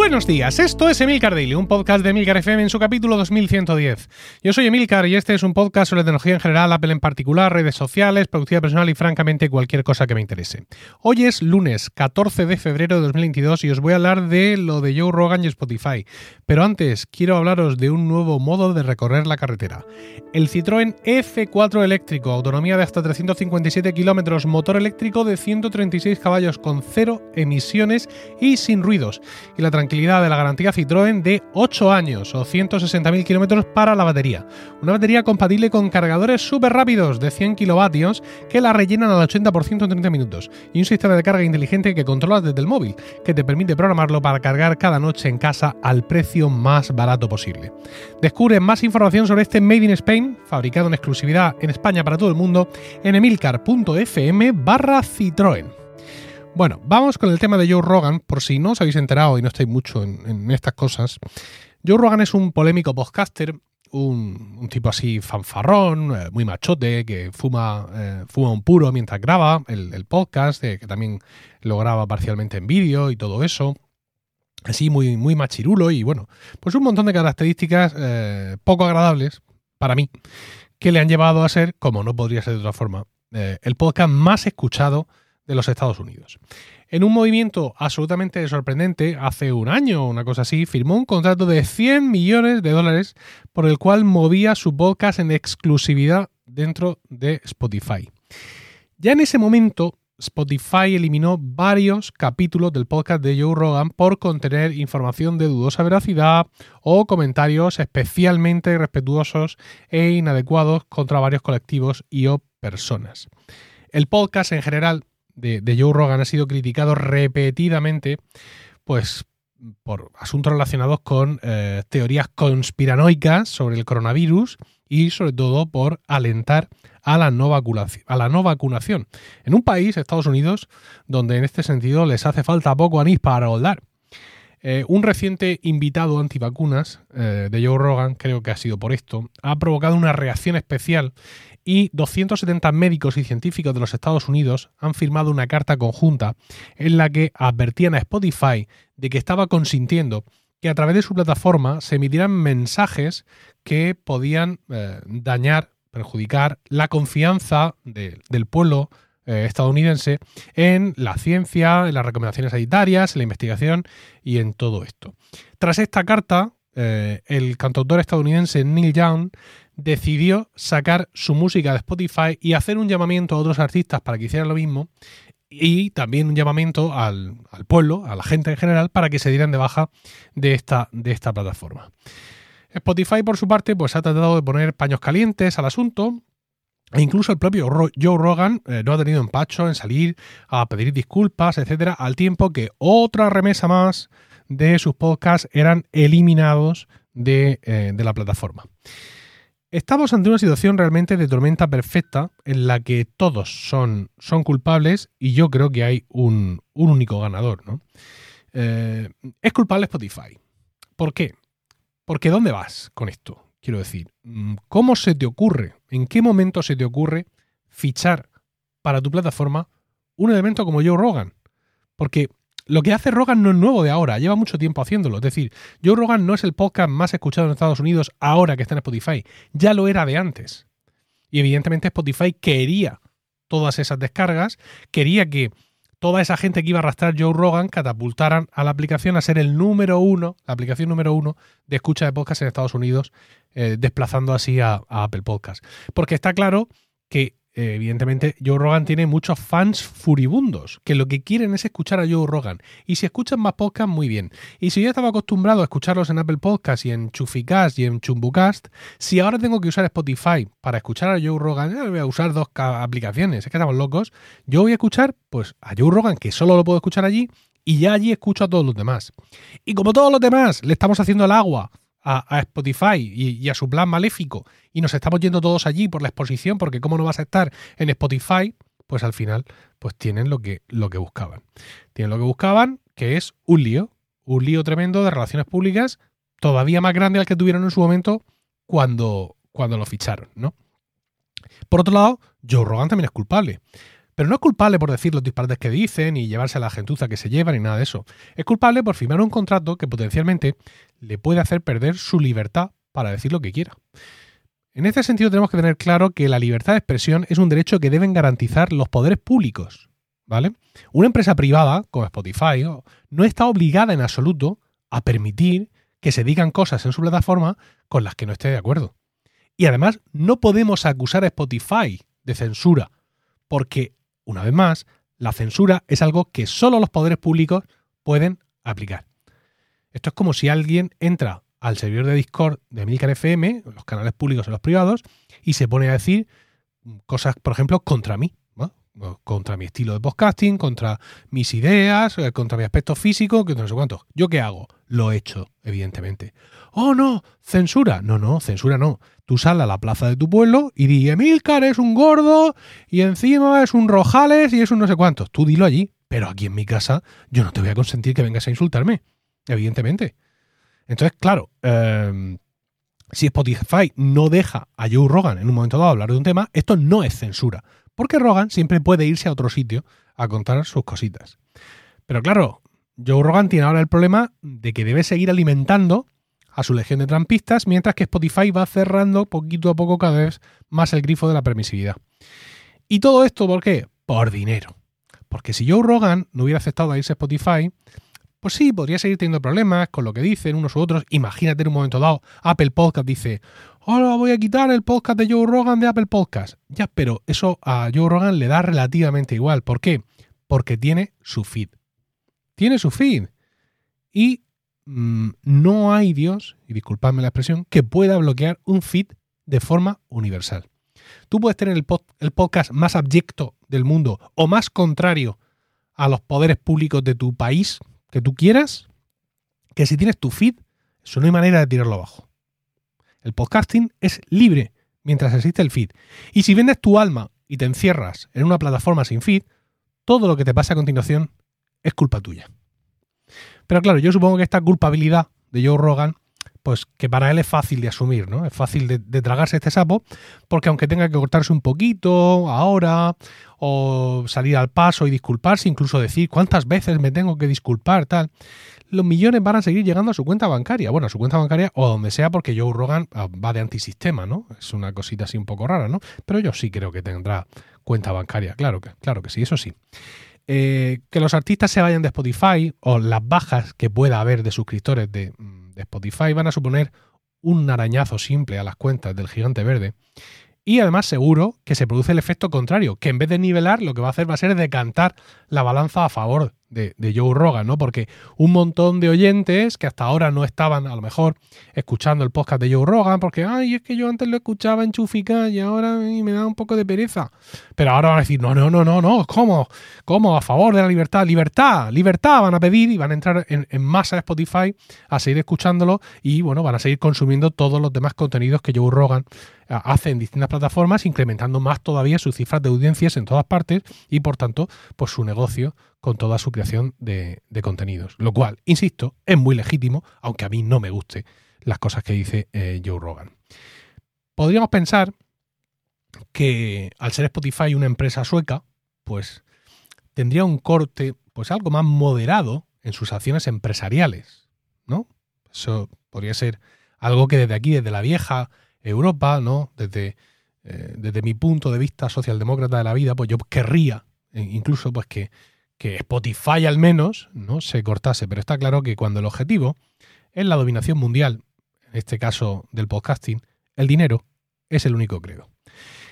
Buenos días, esto es Emilcar Daily, un podcast de Emilcar FM en su capítulo 2110. Yo soy Emilcar y este es un podcast sobre tecnología en general, Apple en particular, redes sociales, productividad personal y francamente cualquier cosa que me interese. Hoy es lunes 14 de febrero de 2022 y os voy a hablar de lo de Joe Rogan y Spotify. Pero antes quiero hablaros de un nuevo modo de recorrer la carretera. El Citroën F4 eléctrico, autonomía de hasta 357 kilómetros, motor eléctrico de 136 caballos con cero emisiones y sin ruidos. Y la de la garantía Citroën de 8 años o 160.000 kilómetros para la batería. Una batería compatible con cargadores súper rápidos de 100 kilovatios que la rellenan al 80% en 30 minutos. Y un sistema de carga inteligente que controlas desde el móvil, que te permite programarlo para cargar cada noche en casa al precio más barato posible. Descubre más información sobre este Made in Spain, fabricado en exclusividad en España para todo el mundo, en emilcar.fm barra Citroën. Bueno, vamos con el tema de Joe Rogan, por si no os habéis enterado y no estáis mucho en, estas cosas. Joe Rogan es un polémico podcaster, un, tipo así fanfarrón, eh, muy machote, que fuma, eh, fuma un puro mientras graba el, podcast, eh, que también lo graba parcialmente en vídeo y todo eso. Así muy, muy machirulo y bueno, pues un montón de características poco agradables para mí, que le han llevado a ser, como no podría ser de otra forma, el podcast más escuchado de los Estados Unidos. En un movimiento absolutamente sorprendente, hace un año o una cosa así, firmó un contrato de 100 millones de dólares por el cual movía su podcast en exclusividad dentro de Spotify. Ya en ese momento, Spotify eliminó varios capítulos del podcast de Joe Rogan por contener información de dudosa veracidad o comentarios especialmente respetuosos e inadecuados contra varios colectivos y o personas. El podcast en general de, Joe Rogan ha sido criticado repetidamente, pues por asuntos relacionados con eh, teorías conspiranoicas sobre el coronavirus y sobre todo por alentar a la, no vacunación, a la no vacunación. En un país, Estados Unidos, donde en este sentido les hace falta poco anís para volar. Eh, un reciente invitado antivacunas eh, de Joe Rogan, creo que ha sido por esto, ha provocado una reacción especial y 270 médicos y científicos de los Estados Unidos han firmado una carta conjunta en la que advertían a Spotify de que estaba consintiendo que a través de su plataforma se emitieran mensajes que podían eh, dañar, perjudicar la confianza del pueblo eh, estadounidense en la ciencia, en las recomendaciones sanitarias, en la investigación y en todo esto. Tras esta carta, eh, el cantautor estadounidense Neil Young decidió sacar su música de Spotify y hacer un llamamiento a otros artistas para que hicieran lo mismo y también un llamamiento al, pueblo, a la gente en general, para que se dieran de baja de esta, de esta plataforma. Spotify, por su parte, pues ha tratado de poner paños calientes al asunto. E incluso el propio Joe Rogan eh, no ha tenido empacho en salir a pedir disculpas, etcétera, al tiempo que otra remesa más de sus podcasts eran eliminados de, eh, de la plataforma. Estamos ante una situación realmente de tormenta perfecta en la que todos son, son culpables y yo creo que hay un, único ganador. ¿no? Eh, es culpable Spotify. ¿Por qué? Porque ¿dónde vas con esto? Quiero decir, mm, ¿cómo se te ocurre, en qué momento se te ocurre fichar para tu plataforma un elemento como Joe Rogan? Porque lo que hace Rogan no es nuevo de ahora, lleva mucho tiempo haciéndolo. Es decir, Joe Rogan no es el podcast más escuchado en Estados Unidos ahora que está en Spotify, ya lo era de antes. Y evidentemente Spotify quería todas esas descargas, quería que toda esa gente que iba a arrastrar Joe Rogan catapultaran a la aplicación a ser el número uno, la aplicación número uno de escucha de podcast en Estados Unidos, eh, desplazando así a, Apple Podcast. Porque está claro que eh, evidentemente Joe Rogan tiene muchos fans furibundos que lo que quieren es escuchar a Joe Rogan. Y si escuchan más podcasts, muy bien. Y si yo estaba acostumbrado a escucharlos en Apple Podcasts y en Chuficast y en Chumbucast, si ahora tengo que usar Spotify para escuchar a Joe Rogan, voy a usar dos aplicaciones, es que estamos locos. Yo voy a escuchar pues a Joe Rogan, que solo lo puedo escuchar allí, y ya allí escucho a todos los demás. Y como todos los demás, le estamos haciendo el agua a, Spotify y, a su plan maléfico y nos estamos yendo todos allí por la exposición, porque cómo no vas a estar en Spotify, pues al final pues tienen lo que, lo que buscaban. Tienen lo que buscaban, que es un lío, un lío tremendo de relaciones públicas, todavía más grande al que tuvieron en su momento cuando, cuando lo ficharon, ¿no? Por otro lado, Joe Rogan también es culpable. Pero no es culpable por decir los disparates que dicen y llevarse a la gentuza que se llevan ni nada de eso. Es culpable por firmar un contrato que potencialmente le puede hacer perder su libertad para decir lo que quiera. En este sentido tenemos que tener claro que la libertad de expresión es un derecho que deben garantizar los poderes públicos. ¿Vale? Una empresa privada, como Spotify, no está obligada en absoluto a permitir que se digan cosas en su plataforma con las que no esté de acuerdo. Y además, no podemos acusar a Spotify de censura, porque, una vez más, la censura es algo que solo los poderes públicos pueden aplicar. Esto es como si alguien entra al servidor de Discord de Milcar FM, los canales públicos y los privados, y se pone a decir cosas, por ejemplo, contra mí, contra mi estilo de podcasting, contra mis ideas, eh, contra mi aspecto físico, que no sé cuánto. ¿Yo qué hago? Lo he hecho, evidentemente. Oh, no, censura. No, no, censura no. Tú sal a la plaza de tu pueblo y di, Emilcar es un gordo y encima es un rojales y es un no sé cuántos. Tú dilo allí, pero aquí en mi casa yo no te voy a consentir que vengas a insultarme, evidentemente. Entonces, claro, em, si Spotify no deja a Joe Rogan en un momento dado hablar de un tema, esto no es censura, porque Rogan siempre puede irse a otro sitio a contar sus cositas. Pero claro, Joe Rogan tiene ahora el problema de que debe seguir alimentando a su legión de trampistas, mientras que Spotify va cerrando poquito a poco cada vez más el grifo de la permisividad. ¿Y todo esto por qué? Por dinero. Porque si Joe Rogan no hubiera aceptado a irse a Spotify, pues sí, podría seguir teniendo problemas con lo que dicen unos u otros. Imagínate en un momento dado, Apple Podcast dice, ahora voy a quitar el podcast de Joe Rogan de Apple Podcast. Ya, pero eso a Joe Rogan le da relativamente igual. ¿Por qué? Porque tiene su feed. Tiene su feed. Y mm, no hay Dios, y disculpadme la expresión, que pueda bloquear un feed de forma universal. Tú puedes tener el, el podcast más abyecto del mundo o más contrario a los poderes públicos de tu país, que tú quieras, que si tienes tu feed, eso no hay manera de tirarlo abajo. El podcasting es libre mientras existe el feed. Y si vendes tu alma y te encierras en una plataforma sin feed, todo lo que te pasa a continuación es culpa tuya. Pero claro, yo supongo que esta culpabilidad de Joe Rogan pues que para él es fácil de asumir, ¿no? Es fácil de, tragarse este sapo, porque aunque tenga que cortarse un poquito ahora, o salir al paso y disculparse, incluso decir cuántas veces me tengo que disculpar, tal, los millones van a seguir llegando a su cuenta bancaria, bueno, a su cuenta bancaria o donde sea, porque Joe Rogan ah, va de antisistema, ¿no? Es una cosita así un poco rara, ¿no? Pero yo sí creo que tendrá cuenta bancaria, claro que, claro que sí, eso sí. Eh, que los artistas se vayan de Spotify o las bajas que pueda haber de suscriptores de Spotify van a suponer un arañazo simple a las cuentas del gigante verde. Y además seguro que se produce el efecto contrario, que en vez de nivelar lo que va a hacer va a ser decantar la balanza a favor de, Joe Rogan, ¿no? Porque un montón de oyentes que hasta ahora no estaban a lo mejor escuchando el podcast de Joe Rogan, porque, ay, es que yo antes lo escuchaba en Chufica y ahora me da un poco de pereza. Pero ahora van a decir, no, no, no, no, no, ¿cómo? ¿Cómo? A favor de la libertad, libertad, libertad van a pedir y van a entrar en, masa de Spotify a seguir escuchándolo y, bueno, van a seguir consumiendo todos los demás contenidos que Joe Rogan hace en distintas plataformas, incrementando más todavía sus cifras de audiencias en todas partes y por tanto, pues su negocio con toda su de, contenidos. Lo cual, insisto, es muy legítimo, aunque a mí no me guste las cosas que dice eh, Joe Rogan. Podríamos pensar que al ser Spotify una empresa sueca, pues tendría un corte pues algo más moderado en sus acciones empresariales, ¿no? Eso podría ser algo que desde aquí, desde la vieja Europa, ¿no? Desde, eh, desde mi punto de vista socialdemócrata de la vida, pues yo querría eh, incluso pues que, que Spotify al menos no se cortase. Pero está claro que cuando el objetivo es la dominación mundial, en este caso del podcasting, el dinero es el único credo.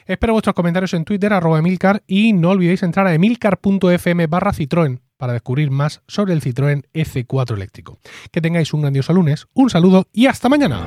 Espero vuestros comentarios en Twitter, arroba Emilcar, y no olvidéis entrar a emilcar.fm barra Citroën para descubrir más sobre el Citroën F4 eléctrico. Que tengáis un grandioso lunes, un saludo y hasta mañana.